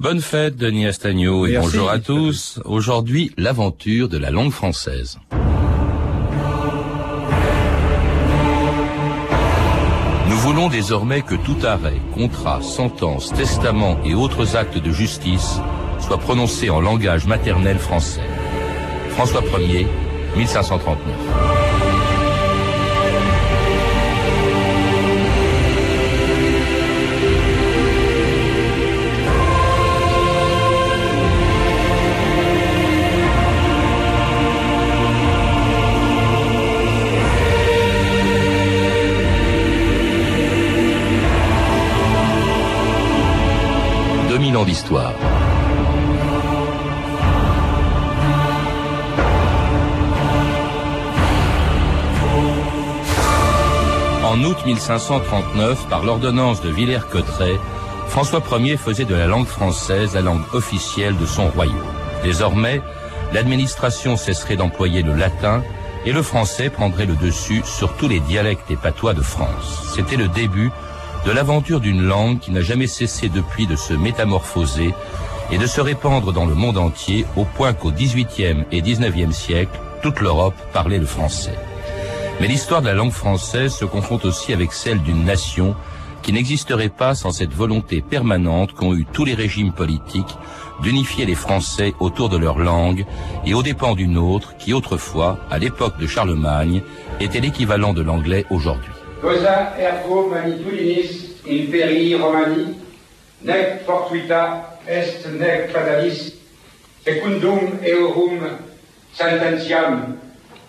Bonne fête, Denis Astagno, et bonjour à tous. Aujourd'hui, l'aventure de la langue française. Nous voulons désormais que tout arrêt, contrat, sentence, testament et autres actes de justice soient prononcés en langage maternel français. François Ier, 1539. En août 1539, par l'ordonnance de Villers-Cotterêts, François Ier faisait de la langue française la langue officielle de son royaume. Désormais, l'administration cesserait d'employer le latin et le français prendrait le dessus sur tous les dialectes et patois de France. C'était le début de l'aventure d'une langue qui n'a jamais cessé depuis de se métamorphoser et de se répandre dans le monde entier au point qu'au XVIIIe et XIXe siècle, toute l'Europe parlait le français. Mais l'histoire de la langue française se confronte aussi avec celle d'une nation qui n'existerait pas sans cette volonté permanente qu'ont eu tous les régimes politiques d'unifier les Français autour de leur langue et aux dépens d'une autre qui autrefois, à l'époque de Charlemagne, était l'équivalent de l'anglais aujourd'hui. Cosa ergo manitulinis imperii Romani, nec fortuita est nec fatalis, secundum eorum sententiam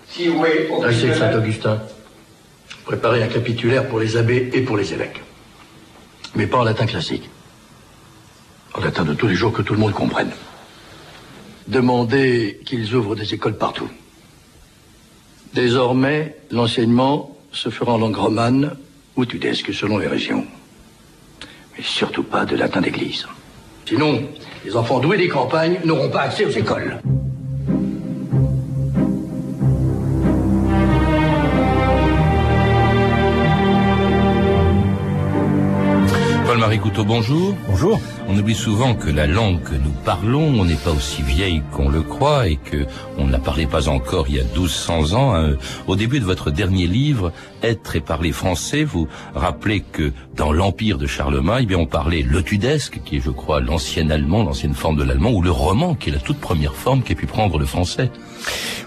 sive Assez Saint-Augustin. Préparez un capitulaire pour les abbés et pour les évêques. Mais pas en latin classique. En latin de tous les jours que tout le monde comprenne. Demandez qu'ils ouvrent des écoles partout. Désormais, l'enseignement se fera en langue romane ou tudesque selon les régions. Mais surtout pas de latin d'église. Sinon, les enfants doués des campagnes n'auront pas accès aux écoles. Couteau, bonjour. Bonjour. On oublie souvent que la langue que nous parlons n'est pas aussi vieille qu'on le croit et que on ne la parlait pas encore il y a 1200 ans. Hein. Au début de votre dernier livre, Être et parler français, vous rappelez que dans l'empire de Charlemagne, eh bien on parlait le tudesque, qui est je crois l'ancien allemand, l'ancienne forme de l'allemand, ou le roman, qui est la toute première forme qui a pu prendre le français.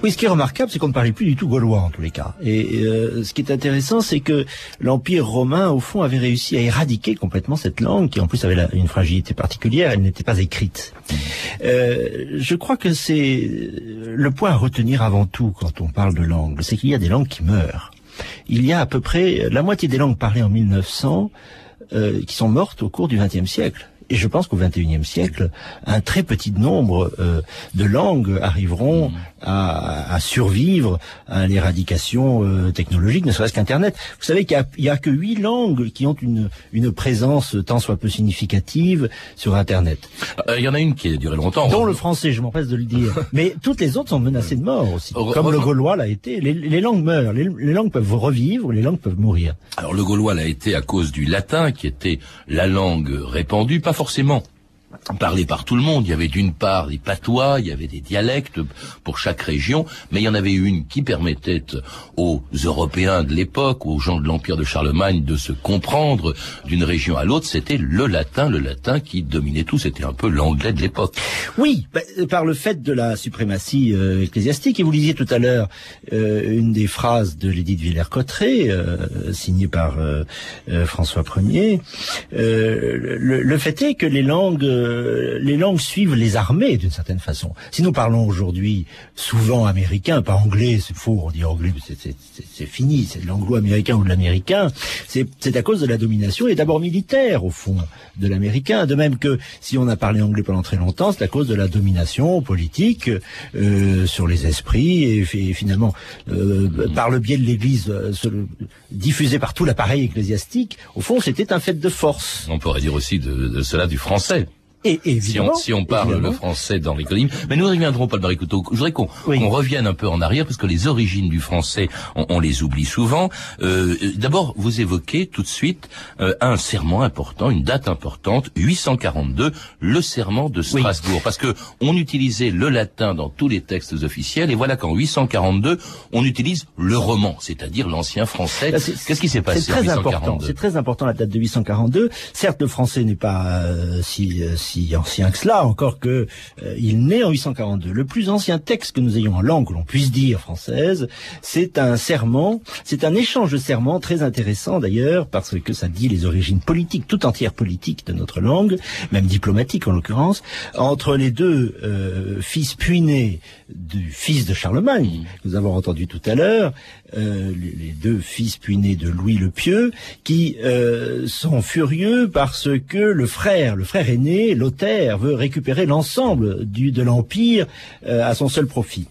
Oui, ce qui est remarquable, c'est qu'on ne parlait plus du tout gaulois en tous les cas. Et euh, ce qui est intéressant, c'est que l'empire romain, au fond, avait réussi à éradiquer complètement cette langue, qui en plus avait une fragilité particulière, elle n'était pas écrite. Euh, je crois que c'est le point à retenir avant tout quand on parle de langue, c'est qu'il y a des langues qui meurent. Il y a à peu près la moitié des langues parlées en 1900 euh, qui sont mortes au cours du XXe siècle. Et je pense qu'au XXIe siècle, un très petit nombre euh, de langues arriveront mmh. à, à, survivre à l'éradication euh, technologique, ne serait-ce qu'Internet. Vous savez qu'il n'y a, a, que huit langues qui ont une, une présence tant soit peu significative sur Internet. Euh, il y en a une qui a duré longtemps. Dont le français, je m'empresse de le dire. Mais toutes les autres sont menacées de mort aussi, comme le gaulois l'a été. Les, les, langues meurent, les, les langues peuvent revivre, les langues peuvent mourir. Alors le gaulois l'a été à cause du latin, qui était la langue répandue, pas forcément forcément parlé par tout le monde. Il y avait d'une part des patois, il y avait des dialectes pour chaque région, mais il y en avait une qui permettait aux Européens de l'époque, aux gens de l'Empire de Charlemagne, de se comprendre d'une région à l'autre. C'était le latin, le latin qui dominait tout. C'était un peu l'anglais de l'époque. Oui, bah, par le fait de la suprématie euh, ecclésiastique. Et vous lisiez tout à l'heure euh, une des phrases de l'édit de Villers-Cotterêts, euh, signée par euh, euh, François Ier. Le, le, fait est que les langues les langues suivent les armées d'une certaine façon. Si nous parlons aujourd'hui souvent américain, pas anglais, c'est faux, on dit anglais, c'est fini, c'est de l'anglo-américain ou de l'américain, c'est à cause de la domination et d'abord militaire au fond de l'américain. De même que si on a parlé anglais pendant très longtemps, c'est à cause de la domination politique euh, sur les esprits et, et finalement euh, par le biais de l'Église euh, diffusée par tout l'appareil ecclésiastique. Au fond, c'était un fait de force. On pourrait dire aussi de, de cela du français. Et, évidemment, si, on, parle le français dans l'économie. Mais nous ne reviendrons pas, Couteau. Je voudrais qu'on revienne un peu en arrière, parce que les origines du français, on, les oublie souvent. Euh, d'abord, vous évoquez tout de suite euh, un serment important, une date importante, 842, le serment de Strasbourg. Parce que on utilisait le latin dans tous les textes officiels, et voilà qu'en 842, on utilise le roman, c'est-à-dire l'ancien français. Qu'est-ce qui s'est passé C'est très important. C'est très important la date de 842. Certes, le français n'est pas euh, si, si ancien que cela, encore que il naît en 842. Le plus ancien texte que nous ayons en langue, que l'on puisse dire française, c'est un serment, c'est un échange de serments très intéressant d'ailleurs, parce que ça dit les origines politiques, tout entières politiques de notre langue, même diplomatiques en l'occurrence, entre les deux euh, fils puinés du fils de Charlemagne, que nous avons entendu tout à l'heure, euh, les, deux fils puinés de Louis le Pieux, qui euh, sont furieux parce que le frère, le frère aîné, Lothaire, veut récupérer l'ensemble de l'empire à son seul profit.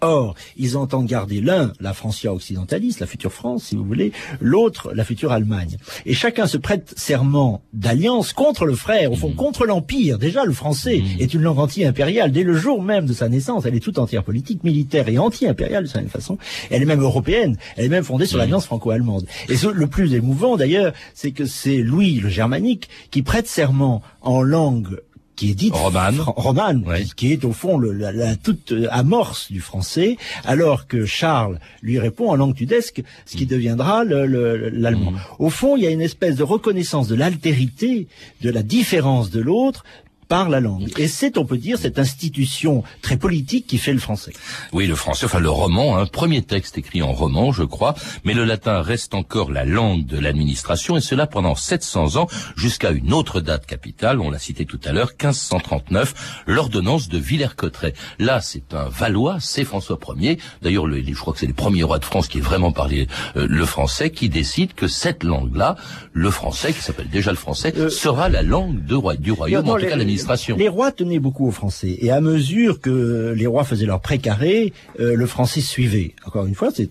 Or, ils entendent garder l'un, la Francia occidentaliste, la future France, si vous voulez, l'autre, la future Allemagne. Et chacun se prête serment d'alliance contre le frère, au fond, mmh. contre l'Empire. Déjà, le français mmh. est une langue anti-impériale. Dès le jour même de sa naissance, elle est toute entière politique, militaire et anti-impériale de même façon. Elle est même européenne. Elle est même fondée sur mmh. l'alliance franco-allemande. Et ce, le plus émouvant, d'ailleurs, c'est que c'est Louis le Germanique qui prête serment en langue qui est dite romane, qui est au fond la, toute amorce du français, alors que Charles lui répond en langue tudesque, ce qui mm. deviendra l'allemand. Mm. Au fond, il y a une espèce de reconnaissance de l'altérité, de la différence de l'autre, par la langue. Et c'est, on peut dire, cette institution très politique qui fait le français. Oui, le français, enfin le roman, un premier texte écrit en roman, je crois, mais le latin reste encore la langue de l'administration, et cela pendant 700 ans, jusqu'à une autre date capitale, on l'a cité tout à l'heure, 1539, l'ordonnance de Villers-Cotterêts. Là, c'est un Valois, c'est François Ier, d'ailleurs, je crois que c'est le premier roi de France qui est vraiment parlé euh, le français, qui décide que cette langue-là, le français, qui s'appelle déjà le français, euh, sera la langue de, du royaume, en tout cas l'administration les rois tenaient beaucoup aux Français. Et à mesure que les rois faisaient leur précaré, euh, le français suivait. Encore une fois, c'est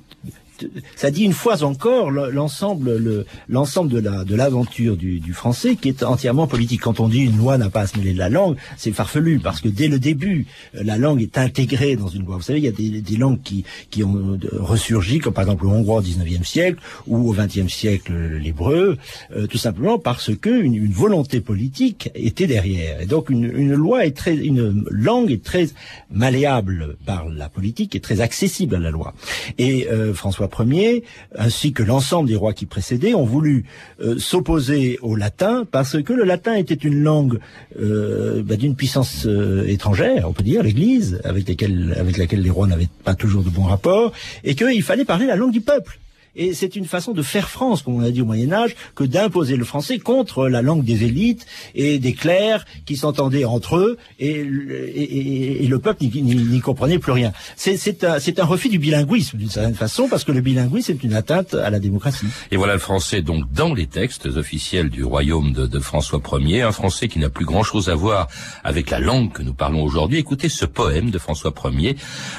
ça dit une fois encore l'ensemble l'ensemble de la de l'aventure du, du, français qui est entièrement politique. Quand on dit une loi n'a pas à se mêler de la langue, c'est farfelu parce que dès le début, euh, la langue est intégrée dans une loi. Vous savez, il y a des, des langues qui qui ont euh, ressurgi, comme par exemple le hongrois au 19e siècle ou au 20e siècle l'hébreu, euh, tout simplement parce que une, une, volonté politique était derrière. Et donc une, une loi est très une langue est très malléable par la politique et très accessible à la loi. Et François Ier, ainsi que l'ensemble des rois qui précédaient, ont voulu euh, s'opposer au latin parce que le latin était une langue euh, bah, d'une puissance euh, étrangère, on peut dire, l'Église, avec, avec laquelle les rois n'avaient pas toujours de bons rapports, et qu'il fallait parler la langue du peuple. Et c'est une façon de faire France, comme on a dit au Moyen Âge, que d'imposer le français contre la langue des élites et des clercs qui s'entendaient entre eux et, et, et le peuple n'y comprenait plus rien. C'est un, un, refus du bilinguisme d'une certaine façon, parce que le bilinguisme est une atteinte à la démocratie. Et voilà le français donc dans les textes officiels du royaume de, de François Ier, un français qui n'a plus grand-chose à voir avec la langue que nous parlons aujourd'hui. Écoutez ce poème de François Ier,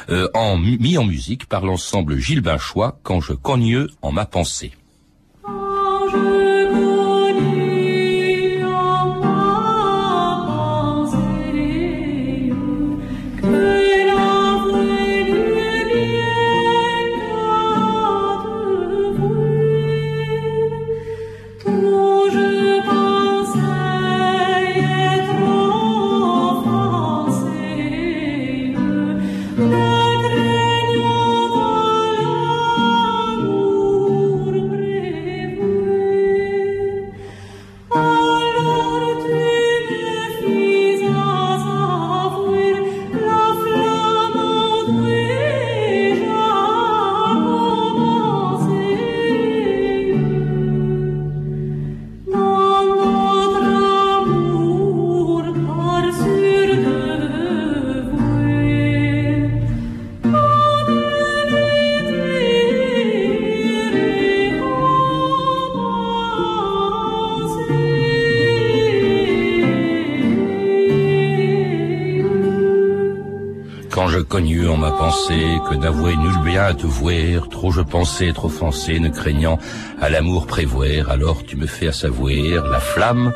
euh, en, mis en musique par l'ensemble Gilles Binchois, Quand je cogne en ma pensée. Connu en ma pensée, que n'avouait nul bien à te voir, trop je pensais être offensé, ne craignant à l'amour prévoir, alors tu me fais à savoir la flamme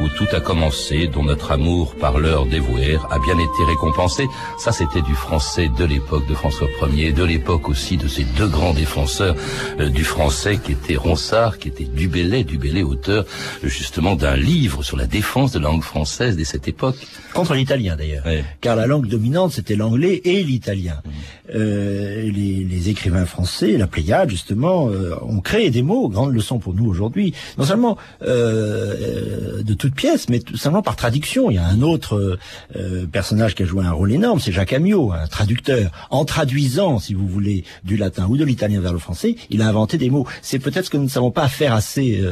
où tout a commencé, dont notre amour par l'heure dévouée a bien été récompensé. Ça, c'était du français de l'époque de François Ier, de l'époque aussi de ces deux grands défenseurs euh, du français qui étaient Ronsard, qui était Dubélé, Dubélé auteur justement d'un livre sur la défense de la langue française dès cette époque. Contre l'italien d'ailleurs, car la langue dominante c'était l'anglais et l'italien. Mmh. Euh, les, les, écrivains français, la Pléiade justement, euh, ont créé des mots, grande leçon pour nous aujourd'hui, non seulement euh, de toutes pièces, mais tout simplement par traduction. Il y a un autre euh, personnage qui a joué un rôle énorme, c'est Jacques Amiot, un traducteur. En traduisant, si vous voulez, du latin ou de l'italien vers le français, il a inventé des mots. C'est peut-être ce que nous ne savons pas faire assez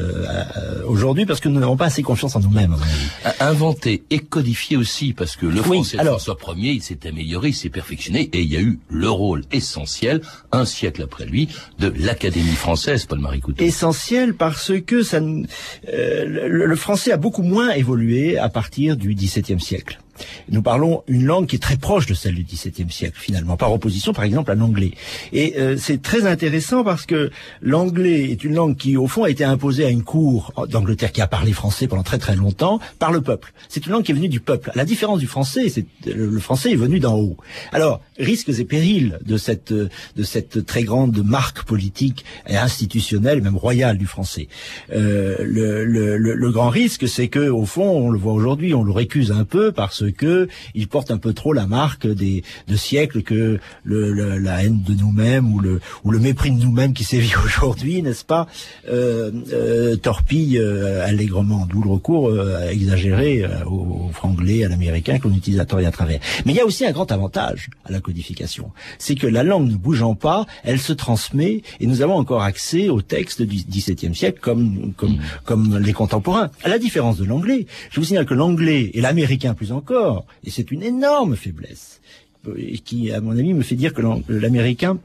aujourd'hui parce que nous n'avons pas assez confiance en nous-mêmes. Inventé et codifié aussi, parce que le français alors, François Ier, il s'est amélioré, il s'est perfectionné, et il y a eu le rôle essentiel, un siècle après lui, de l'Académie française, Paul-Marie Couteau. Essentiel parce que euh, le, le français a beaucoup moins évolué à partir du XVIIe siècle. Nous parlons une langue qui est très proche de celle du XVIIe siècle, finalement, par opposition, par exemple, à l'anglais. Et euh, c'est très intéressant parce que l'anglais est une langue qui, au fond, a été imposée à une cour d'Angleterre qui a parlé français pendant très très longtemps par le peuple. C'est une langue qui est venue du peuple. La différence du français, c'est le français est venu d'en haut. Alors, risques et périls de cette de cette très grande marque politique et institutionnelle, même royale du français. Euh, le, le, le, grand risque, c'est que, au fond, on le voit aujourd'hui, on le récuse un peu parce que il porte un peu trop la marque des de siècles que le, la haine de nous-mêmes ou le ou le mépris de nous-mêmes qui sévit aujourd'hui, n'est-ce pas, euh, euh, torpille euh, allègrement, d'où le recours euh, exagéré au, franglais, à l'américain qu'on utilise à tort et à travers. Mais il y a aussi un grand avantage à la codification, c'est que la langue ne bougeant pas, elle se transmet et nous avons encore accès aux textes du XVIIe siècle comme comme mmh. comme les contemporains. À la différence de l'anglais, je vous signale que l'anglais et l'américain plus encore et c'est une énorme faiblesse, et qui, à mon avis, me fait dire que l'américain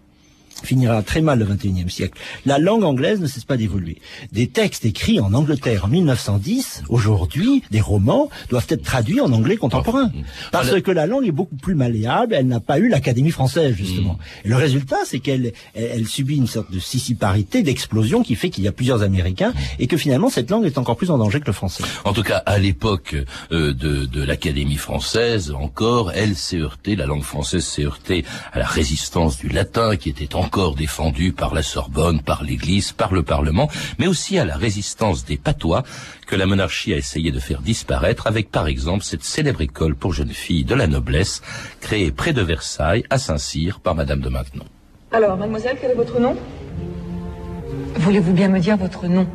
finira très mal le 21e siècle. La langue anglaise ne cesse pas d'évoluer. Des textes écrits en Angleterre en 1910, aujourd'hui, des romans, doivent être traduits en anglais contemporain. Parce que la langue est beaucoup plus malléable, elle n'a pas eu l'Académie française, justement. Et le résultat, c'est qu'elle elle, subit une sorte de sissiparité, d'explosion qui fait qu'il y a plusieurs Américains et que finalement cette langue est encore plus en danger que le français. En tout cas, à l'époque euh, de, de l'Académie française, encore, elle s'est heurtée, la langue française s'est heurtée à la résistance du latin qui était en encore défendu par la Sorbonne, par l'Église, par le Parlement, mais aussi à la résistance des patois que la monarchie a essayé de faire disparaître avec par exemple cette célèbre école pour jeunes filles de la noblesse créée près de Versailles à Saint-Cyr par Madame de Maintenon. Alors, mademoiselle, quel est votre nom? Voulez-vous bien me dire votre nom?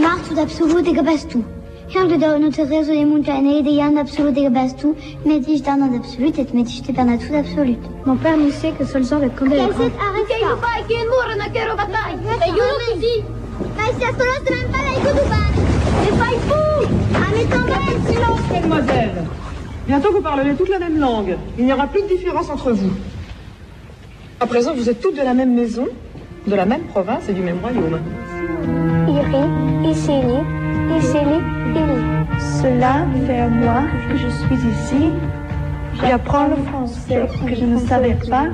Marthe d'Absolu Gabastou. Quand de noterezo e muntanei de yan absolute gabastu, medici d'un absolute et medici d'un tout absolute. Mon père nous sait que Solzor est condamné. Qu'est-ce que arrête pas pas che muro che roba dai. E io non si. Ma si solo stramba la iko duban. Et fai fou. A mettre silence. Mademoiselle, bientôt vous parlerez toute la même langue. Il n'y aura plus de différence entre vous. À présent, vous êtes toutes de la même maison, de la même province et du même royaume. Iri, Cela fait un mois que je suis ici. J'apprends le français que je ne savais pas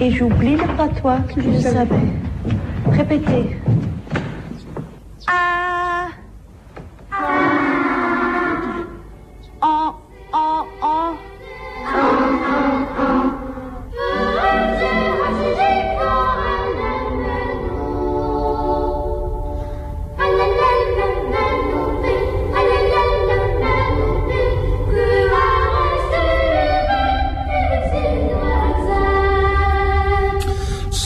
et j'oublie le patois que je savais. Répétez. Ah.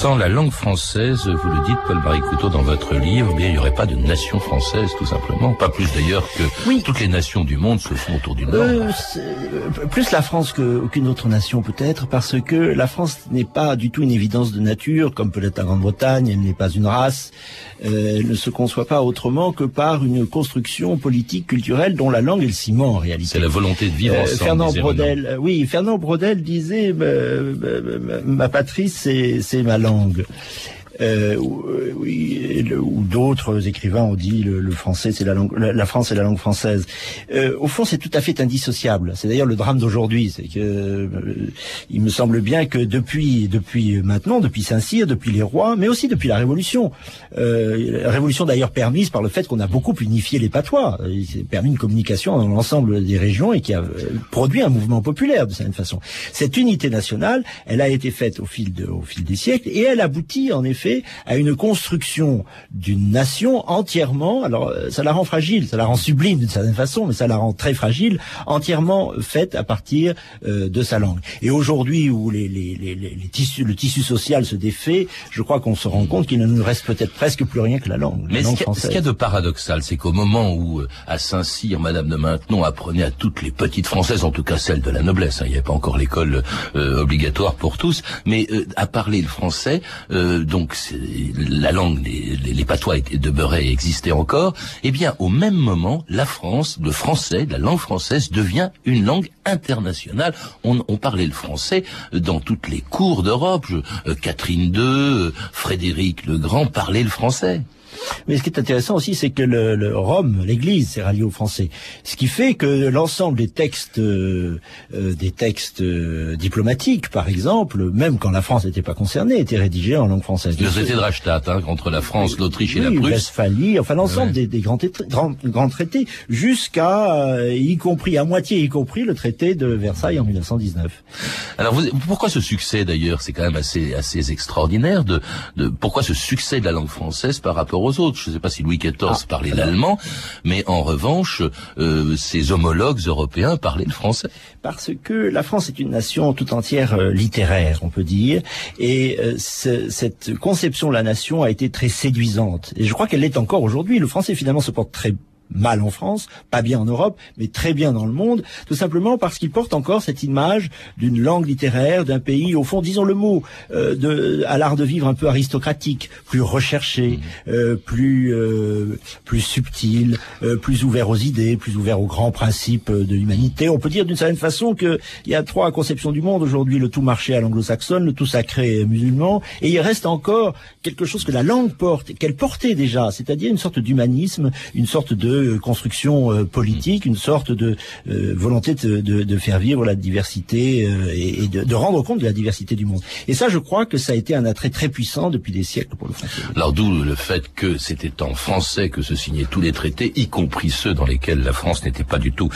Sans la langue française, vous le dites, Paul-Marie Couteau, dans votre livre, eh bien, il n'y aurait pas de nation française, tout simplement. Pas plus d'ailleurs que oui. toutes les nations du monde se font autour d'une langue. Euh, euh, plus la France qu'aucune autre nation, peut-être, parce que la France n'est pas du tout une évidence de nature, comme peut-être la Grande-Bretagne, elle n'est pas une race, euh, elle ne se conçoit pas autrement que par une construction politique, culturelle, dont la langue est le ciment, en réalité. C'est la volonté de vivre ensemble. Fernand Brodel, oui, Fernand Brodel disait, ma patrie, c'est ma langue. Où, euh, le- où d'autres écrivains ont dit le, le français c'est la langue, la, France c'est la langue française. Euh, au fond, c'est tout à fait indissociable. C'est d'ailleurs le drame d'aujourd'hui, c'est que euh, il me semble bien que depuis depuis maintenant, depuis Saint-Cyr, depuis les rois, mais aussi depuis la Révolution, euh, la Révolution d'ailleurs permise par le fait qu'on a beaucoup unifié les patois, il s'est permis une communication dans l'ensemble des régions et qui a euh, produit un mouvement populaire de certaine façon. Cette unité nationale, elle a été faite au fil de, au fil des siècles et elle aboutit en effet à une construction d'une nation entièrement. Alors euh, ça la rend fragile, ça la rend sublime d'une certaine façon, mais ça la rend très fragile, entièrement faite à partir euh, de sa langue. Et aujourd'hui où les, les, les, les- tissus, le tissu social se défait, je crois qu'on se rend compte qu'il ne nous reste peut-être presque plus rien que la langue. la Mais ce langue qu'il y, a- ce qu'il y a de paradoxal, c'est qu'au moment où, euh, à Saint-Cyr, Madame de Maintenon apprenait à toutes les petites Françaises, en tout cas celles de la noblesse, hein, il n'y avait pas encore l'école euh, obligatoire pour tous, mais euh, à parler le français, euh, donc la langue, les, les, les patois étaient, demeuraient et existaient encore, eh bien, au même moment, la France, le français, la langue française devient une langue internationale. On, on parlait le français dans toutes les cours d'Europe. Euh, Catherine II, euh, Frédéric le Grand parlaient le français. Mais ce qui est intéressant aussi, c'est que le, le Rome, l'Église, s'est ralliée aux Français. Ce qui fait que l'ensemble des textes, euh, euh, des textes euh, diplomatiques, par exemple, même quand la France n'était pas concernée, étaient rédigés en langue française. Le traité de Rastatt, hein, entre la France, l'Autriche et la Oui, Prusse. Westphalie, enfin l'ensemble Ouais. des, des grands, traités- grands, grands traités, jusqu'à, euh, y compris, à moitié y compris, le traité de Versailles en 1919. Alors, vous, pourquoi ce succès d'ailleurs? C'est quand même assez assez extraordinaire. De, de pourquoi ce succès de la langue française par rapport aux autres Je ne sais pas si Louis XIV Ah, parlait l'allemand, mais en revanche, euh, ses homologues européens parlaient le français. parce que la France est une nation tout entière euh, littéraire, on peut dire, et euh, ce- cette conception de la nation a été très séduisante. Et je crois qu'elle l'est encore aujourd'hui. Le français finalement se porte très mal en France, pas bien en Europe, mais très bien dans le monde, tout simplement parce qu'il porte encore cette image d'une langue littéraire, d'un pays, au fond, disons le mot, euh, de, à l'art de vivre un peu aristocratique, plus recherché, euh, plus euh, plus subtil, euh, plus ouvert aux idées, plus ouvert aux grands principes de l'humanité. On peut dire d'une certaine façon que il y a trois conceptions du monde. Aujourd'hui le tout marché à l'anglo-saxonne, le tout sacré musulman, et il reste encore quelque chose que la langue porte, qu'elle portait déjà, c'est-à-dire une sorte d'humanisme, une sorte de euh, construction euh, politique, une sorte de euh, volonté de, de- de faire vivre la diversité et, et de, de rendre compte de la diversité du monde. Et ça, je crois que ça a été un attrait très puissant depuis des siècles pour le français. Alors d'où le fait que c'était en français que se signaient tous les traités, y compris ceux dans lesquels la France n'était pas du tout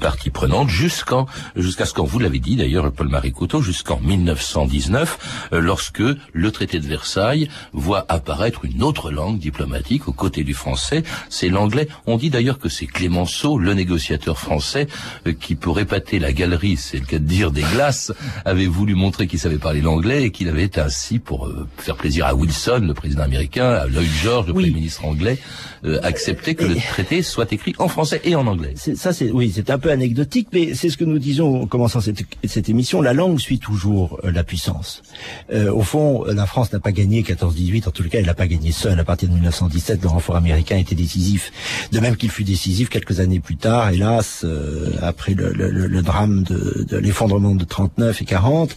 partie prenante, jusqu'en jusqu'à ce qu'en vous l'avez dit d'ailleurs Paul-Marie Couteau, jusqu'en 1919, euh, lorsque le traité de Versailles voit apparaître une autre langue diplomatique aux côtés du français, c'est l'anglais. On dit d'ailleurs que c'est Clémenceau, le négociateur français, euh, qui pour épater la galerie, c'est le cas de dire des glaces, avait voulu montrer qu'il savait parler l'anglais et qu'il avait ainsi pour euh, faire plaisir à Wilson, le président américain, à Lloyd George, le Oui. premier ministre anglais, euh, accepter que le traité soit écrit en français et en anglais. Ça, c'est oui, c'est un peu anecdotique, mais c'est ce que nous disions en commençant cette, cette émission. La langue suit toujours euh, la puissance. Euh, au fond, la France n'a pas gagné 14-18. En tout cas, elle n'a pas gagné seule. À partir de 1917, le renfort américain était décisif. De même qu'il fut décisif quelques années plus tard, hélas, euh, après le, le- le- le drame de, de l'effondrement de 39 et 40,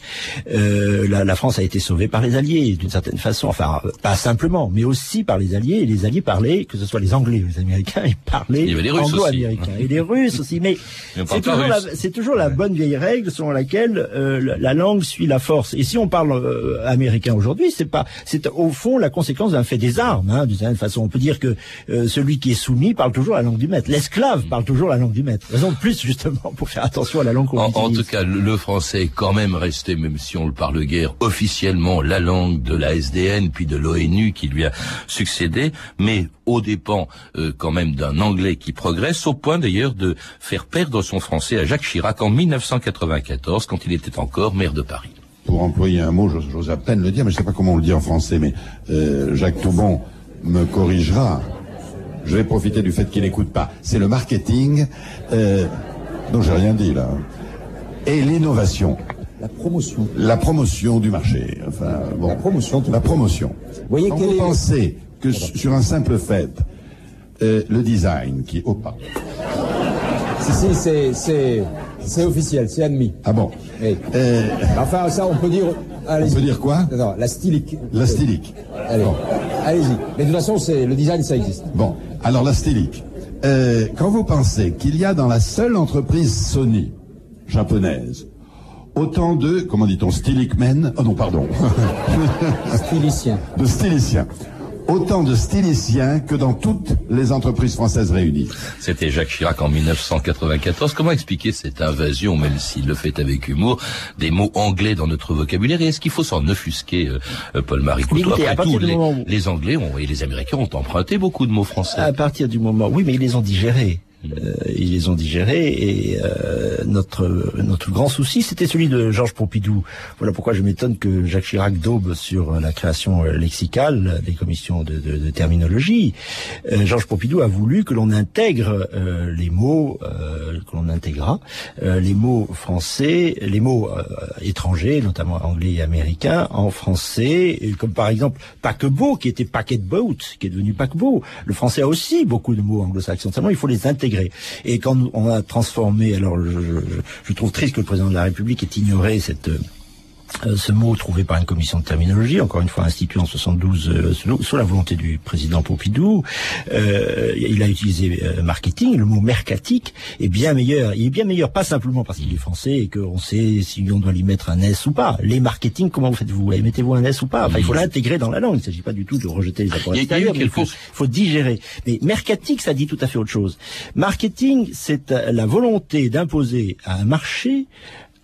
euh, la, la France a été sauvée par les Alliés, d'une certaine façon. Enfin, pas simplement, mais aussi par les Alliés. Et les Alliés parlaient, que ce soit les Anglais ou les Américains, ils parlaient les anglo-américains. Et les Russes aussi. Mais c'est toujours, la, c'est toujours la bonne vieille règle selon laquelle euh, la, la langue suit la force. Et si on parle euh, américain aujourd'hui, c'est pas, c'est au fond la conséquence d'un fait des armes. Hein, d'une certaine façon, on peut dire que euh, celui qui est soumis parle toujours la langue du maître. L'esclave parle toujours la langue du maître. Raison de plus justement pour faire attention à la langue qu'on En, en tout cas, le, français est quand même resté, même si on le parle guère, officiellement la langue de la SDN puis de l'ONU qui lui a succédé, mais au dépens euh, quand même d'un anglais qui progresse, au point d'ailleurs de faire perdre son français à Jacques Chirac en 1994, quand il était encore maire de Paris. pour employer un mot, j'ose à peine le dire, mais je sais pas comment on le dit en français, mais euh, Jacques Toubon me corrigera. Je vais profiter du fait qu'il n'écoute pas. C'est le marketing. Euh, non, j'ai rien dit là. Et l'innovation. La promotion. La promotion du marché. Enfin, bon. La promotion, tout La promotion. voyez Quand vous est- pensez que sur un simple fait, euh, le design qui... Oh, pardon. Si, si, c'est, c'est, officiel, c'est admis. Ah bon Oui. Euh, Enfin, ça, on peut dire, On peut dire quoi Non, la stylique. La stylique. Allez, allez-y. Mais de toute façon, c'est le design, ça existe. Bon, alors la stylique. Euh, quand vous pensez qu'il y a dans la seule entreprise Sony japonaise autant de, comment dit-on, stylic men, oh non, pardon, Stylicien. de styliciens, autant de styliciens que dans toutes les entreprises françaises réunies. C'était Jacques Chirac en 1994. Comment expliquer cette invasion, même s'il le fait avec humour, des mots anglais dans notre vocabulaire? Et est-ce qu'il faut s'en offusquer, euh, euh, Paul-Marie Couteau Après partir tout, du les, moment où- les Anglais ont, et les Américains ont emprunté beaucoup de mots français? À partir du moment, oui, mais ils les ont digérés. Euh, ils les ont digérés et euh, notre notre grand souci, c'était celui de Georges Pompidou. Voilà pourquoi je m'étonne que Jacques Chirac daube sur la création euh, lexicale des commissions de, de- de terminologie. Georges Pompidou a voulu que l'on intègre les mots, que l'on intégra les mots français, les mots étrangers, notamment anglais et américains, en français, comme par exemple paquebot, qui était packet boat, qui est devenu paquebot. Le français a aussi beaucoup de mots anglo-saxons. Seulement, il faut les intégrer. Et quand on a transformé, alors je, trouve triste que le président de la République ait ignoré cette euh, ce mot trouvé par une commission de terminologie, encore une fois institué en 72 euh, sous, sous la volonté du président Pompidou. Euh, il a utilisé euh, marketing, le mot mercatique est bien meilleur. Il est bien meilleur, pas simplement parce qu'il est français et qu'on sait si on doit lui mettre un S ou pas. Les marketing, comment vous faites-vous? Mettez-vous un S ou pas? Enfin, il faut l'intégrer dans la langue. Il ne s'agit pas du tout de rejeter les apports Il extérieurs, faut, faut digérer. Mais mercatique, ça dit tout à fait autre chose. Marketing, c'est euh, la volonté d'imposer à un marché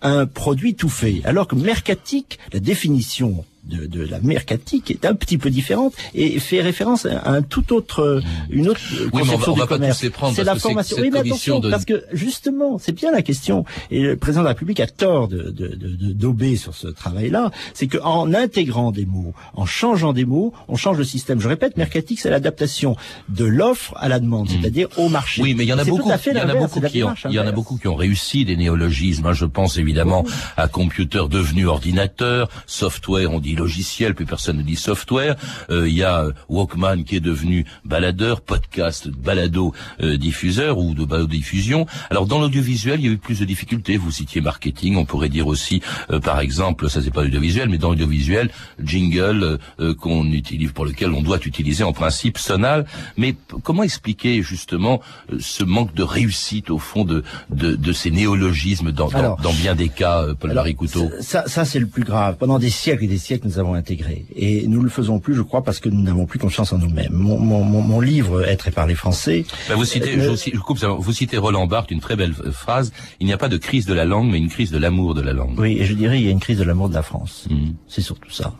un produit tout fait. Alors que mercatique, la définition de, de la mercatique est un petit peu différente et fait référence à un tout autre, une autre on va- conception on va du commerce. C'est la formation. Oui, mais attention, de- parce que justement, c'est bien la question. Et le président de la République a tort de, de, de, de sur ce travail-là. C'est qu'en intégrant des mots, en changeant des mots, on change le système. Je répète, mercatique, c'est l'adaptation de l'offre à la demande, c'est-à-dire au marché. Oui, mais il y en a beaucoup. Il y en a beaucoup qui ont, il y en a beaucoup qui ont réussi des néologismes. Je pense évidemment à computer devenu ordinateur, software, on dit logiciel, plus personne ne dit software. Euh, il y a euh, Walkman qui est devenu baladeur, podcast, balado euh, diffuseur ou de balado diffusion. Alors dans l'audiovisuel, il y a eu plus de difficultés. Vous citiez marketing, on pourrait dire aussi, euh, par exemple, ça c'est pas l'audiovisuel, mais dans l'audiovisuel, jingle euh, euh, qu'on utilise, pour lequel on doit utiliser en principe sonal. Mais comment expliquer justement euh, ce manque de réussite au fond de de, de ces néologismes dans, dans, Alors, dans bien des cas, euh, Paul-Marie Couteau Ça, ça c'est le plus grave. Pendant des siècles et des siècles, nous avons intégré. Et nous le faisons plus, je crois, parce que nous n'avons plus confiance en nous-mêmes. Mon, mon, mon, mon livre, Être et parler français, vous citez, Euh, je, aussi- je coupe, ça, vous citez Roland Barthes, une très belle euh, phrase. Il n'y a pas de crise de la langue, mais une crise de l'amour de la langue. oui, et je dirais, il y a une crise de l'amour de la France. Mhm. C'est surtout ça.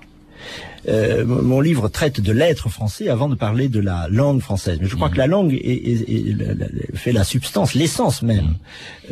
Euh, mon livre traite de l'être français avant de parler de la langue française. Mais je crois que la langue est, est- est- fait la substance, l'essence même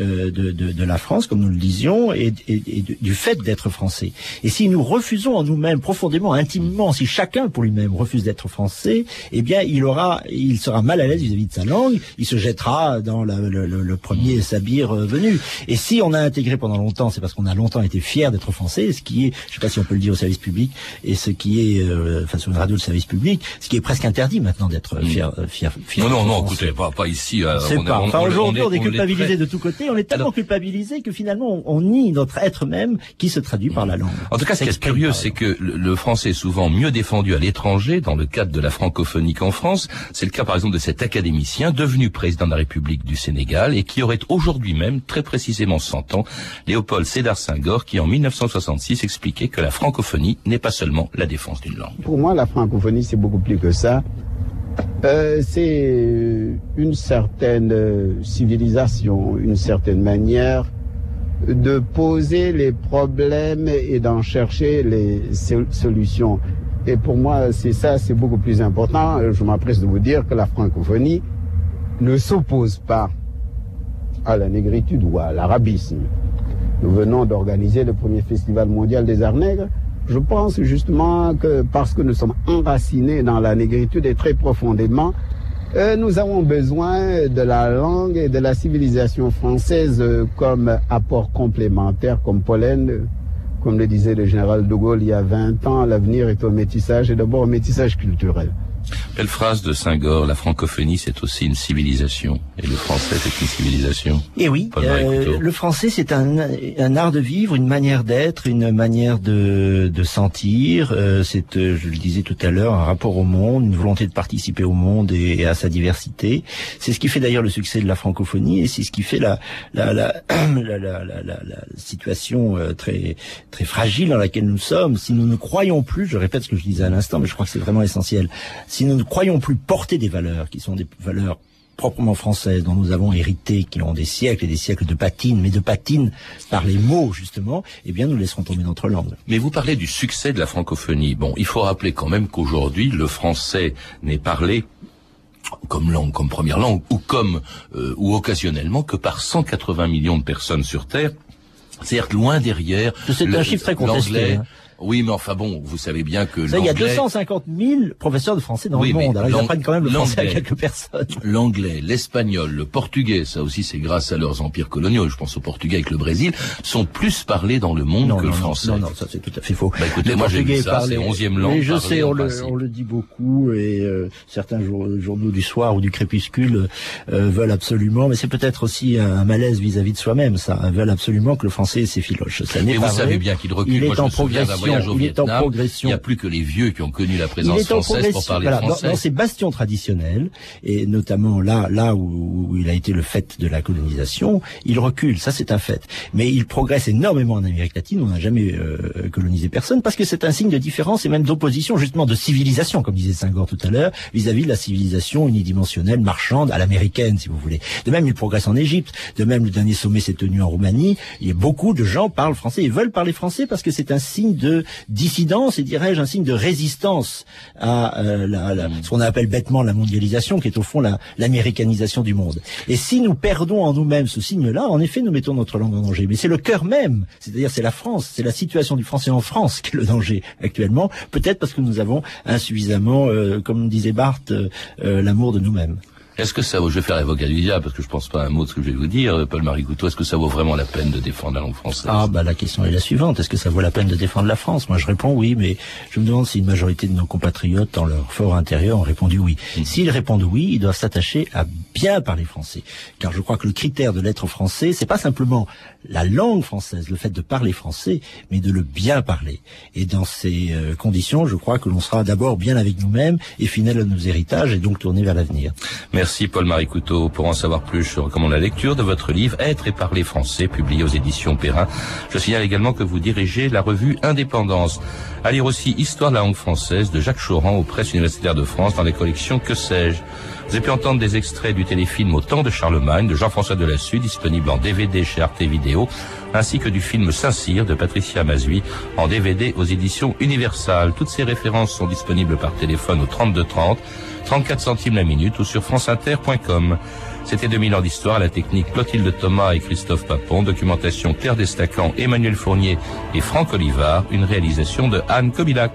euh, de, de- de la France, comme nous le disions, et, et- et du- fait d'être français. Et si nous refusons en nous-mêmes, profondément, intimement, si chacun pour lui-même refuse d'être français, eh bien, il aura, il sera mal à l'aise vis-à-vis de sa langue. Il se jettera dans la- le, le- le premier sabir euh, venu. Et si on a intégré pendant longtemps, c'est parce qu'on a longtemps été fier d'être français, ce qui est, je sais pas si on peut le dire au service public, et ce qui est, euh, enfin sur une radio de service public, ce qui est presque interdit maintenant d'être fier, euh, fier, fier. Non, non, non, écoutez, pas, pas ici. euh, C'est est- pas. Enfin, aujourd'hui, on est, on culpabilisé très- de tous côtés. On est tellement culpabilisé que finalement, on, nie notre être même qui se traduit par la langue. En tout cas, ce qui est curieux, c'est que le, le français est souvent mieux défendu à l'étranger, dans le cadre de la francophonie qu'en France. C'est le cas, par exemple, de cet académicien devenu président de la République du Sénégal et qui aurait aujourd'hui même, très précisément 100 ans, Léopold Sédar Senghor, qui en 1966 expliquait que la francophonie n'est pas seulement la défense Pour moi, la francophonie, c'est beaucoup plus que ça. Euh, c'est une certaine euh, civilisation, une certaine manière de poser les problèmes et d'en chercher les sol- solutions. Et pour moi, c'est ça, c'est beaucoup plus important. Je m'empresse de vous dire que la francophonie ne s'oppose pas à la négritude ou à l'arabisme. Nous venons d'organiser le premier festival mondial des arts nègres. Je pense justement que parce que nous sommes enracinés dans la négritude et très profondément, euh, nous avons besoin de la langue et de la civilisation française comme apport complémentaire, comme pollen. Comme le disait le général de Gaulle il y a 20 ans, l'avenir est au métissage et d'abord au métissage culturel. Belle phrase de Saint-Gore, la francophonie c'est aussi une civilisation. Et le français c'est une civilisation. Et oui, euh, le français c'est un, un, art de vivre, une manière d'être, une manière de, de sentir. Euh, c'est, euh, je le disais tout à l'heure, un rapport au monde, une volonté de participer au monde et, à sa diversité. C'est ce qui fait d'ailleurs le succès de la francophonie et c'est ce qui fait la, la, la, la, la, la, la situation euh, très, très fragile dans laquelle nous sommes. Si nous ne croyons plus, je répète ce que je disais à l'instant, mais je crois que c'est vraiment essentiel, si nous ne croyons plus porter des valeurs qui sont des valeurs proprement françaises dont nous avons hérité, qui ont des siècles et des siècles de patine, mais de patine par les mots justement, eh bien nous laisserons tomber notre langue. Mais vous parlez du succès de la francophonie. Bon, il faut rappeler quand même qu'aujourd'hui le français n'est parlé comme langue, comme première langue, ou comme euh, ou occasionnellement que par 180 millions de personnes sur Terre. C'est-à-dire loin derrière. C'est un chiffre très contesté. Hein. Oui, mais enfin bon, vous savez bien que il y a 250 000 professeurs de français dans le monde. Alors ils apprennent quand même le français à quelques personnes. L'anglais, l'espagnol, le portugais, ça aussi c'est grâce à leurs empires coloniaux. Je pense au Portugais avec le Brésil, sont plus parlés dans le monde que le français. Non, non, ça c'est tout à fait faux. Bah, écoutez, moi j'ai vu ça, c'est 11e langue. je sais, on le, on le, dit beaucoup et euh, certains journaux du soir ou du crépuscule euh, veulent absolument, mais c'est peut-être aussi un, malaise vis-à-vis de soi-même, ça, veulent absolument que le français s'effiloche. Ça et vous savez bien qu'il recule. Il est en progression il est en progression. Il n'y a plus que les vieux qui ont connu la présence française pour parler français. Dans, ces bastions traditionnels, et notamment là, là où, il a été le fait de la colonisation, il recule, ça c'est un fait. Mais il progresse énormément en Amérique latine, on n'a jamais euh, colonisé personne, parce que c'est un signe de différence et même d'opposition, justement de civilisation, comme disait Senghor tout à l'heure, vis-à-vis de la civilisation unidimensionnelle, marchande, à l'américaine, si vous voulez. De même, il progresse en Égypte. De même, le dernier sommet s'est tenu en Roumanie. Il y a beaucoup de gens parlent français et veulent parler français parce que c'est un signe de dissidence et dirais-je un signe de résistance à euh, la, ce qu'on appelle bêtement la mondialisation, qui est au fond l'américanisation du monde. Et si nous perdons en nous-mêmes ce signe-là, en effet, nous mettons notre langue en danger. Mais c'est le cœur même, c'est-à-dire c'est la France, c'est la situation du français en France qui est le danger actuellement. Peut-être parce que nous avons insuffisamment, euh, comme disait Barthes, euh, l'amour de nous-mêmes. Est-ce que ça vaut, je vais faire l'avocat du diable parce que je pense pas un mot de ce que je vais vous dire, Paul-Marie Couteau, est-ce que ça vaut vraiment la peine de défendre la langue française? Ah bah la question est la suivante, est-ce que ça vaut la peine de défendre la France? Moi je réponds oui, mais je me demande si une majorité de nos compatriotes dans leur fort intérieur ont répondu oui. Mmh. S'ils répondent oui, ils doivent s'attacher à bien parler français. Car je crois que le critère de l'être français, c'est pas simplement la langue française, le fait de parler français, mais de le bien parler. Et dans ces euh, conditions, je crois que l'on sera d'abord bien avec nous-mêmes et fidèle à nos héritages et donc tourné vers l'avenir. Merci Paul-Marie Couteau. Pour en savoir plus, je recommande la lecture de votre livre Être et parler français, publié aux éditions Perrin. Je signale également que vous dirigez la revue Indépendance. À lire aussi Histoire de la langue française de Jacques Choran aux presses universitaires de France dans les collections Que sais-je. Vous avez pu entendre des extraits du téléfilm Au temps de Charlemagne de Jean-François Delassus, disponible en DVD chez Arte Vidéo, ainsi que du film Saint-Cyr de Patricia Mazui en DVD aux éditions Universal. Toutes ces références sont disponibles par téléphone au 3230, 34 centimes la minute ou sur franceinter.com. C'était 2000 ans d'histoire la technique Clotilde Thomas et Christophe Papon, documentation Claire Destacant, Emmanuel Fournier et Franck Olivard, une réalisation de Anne Kobilac.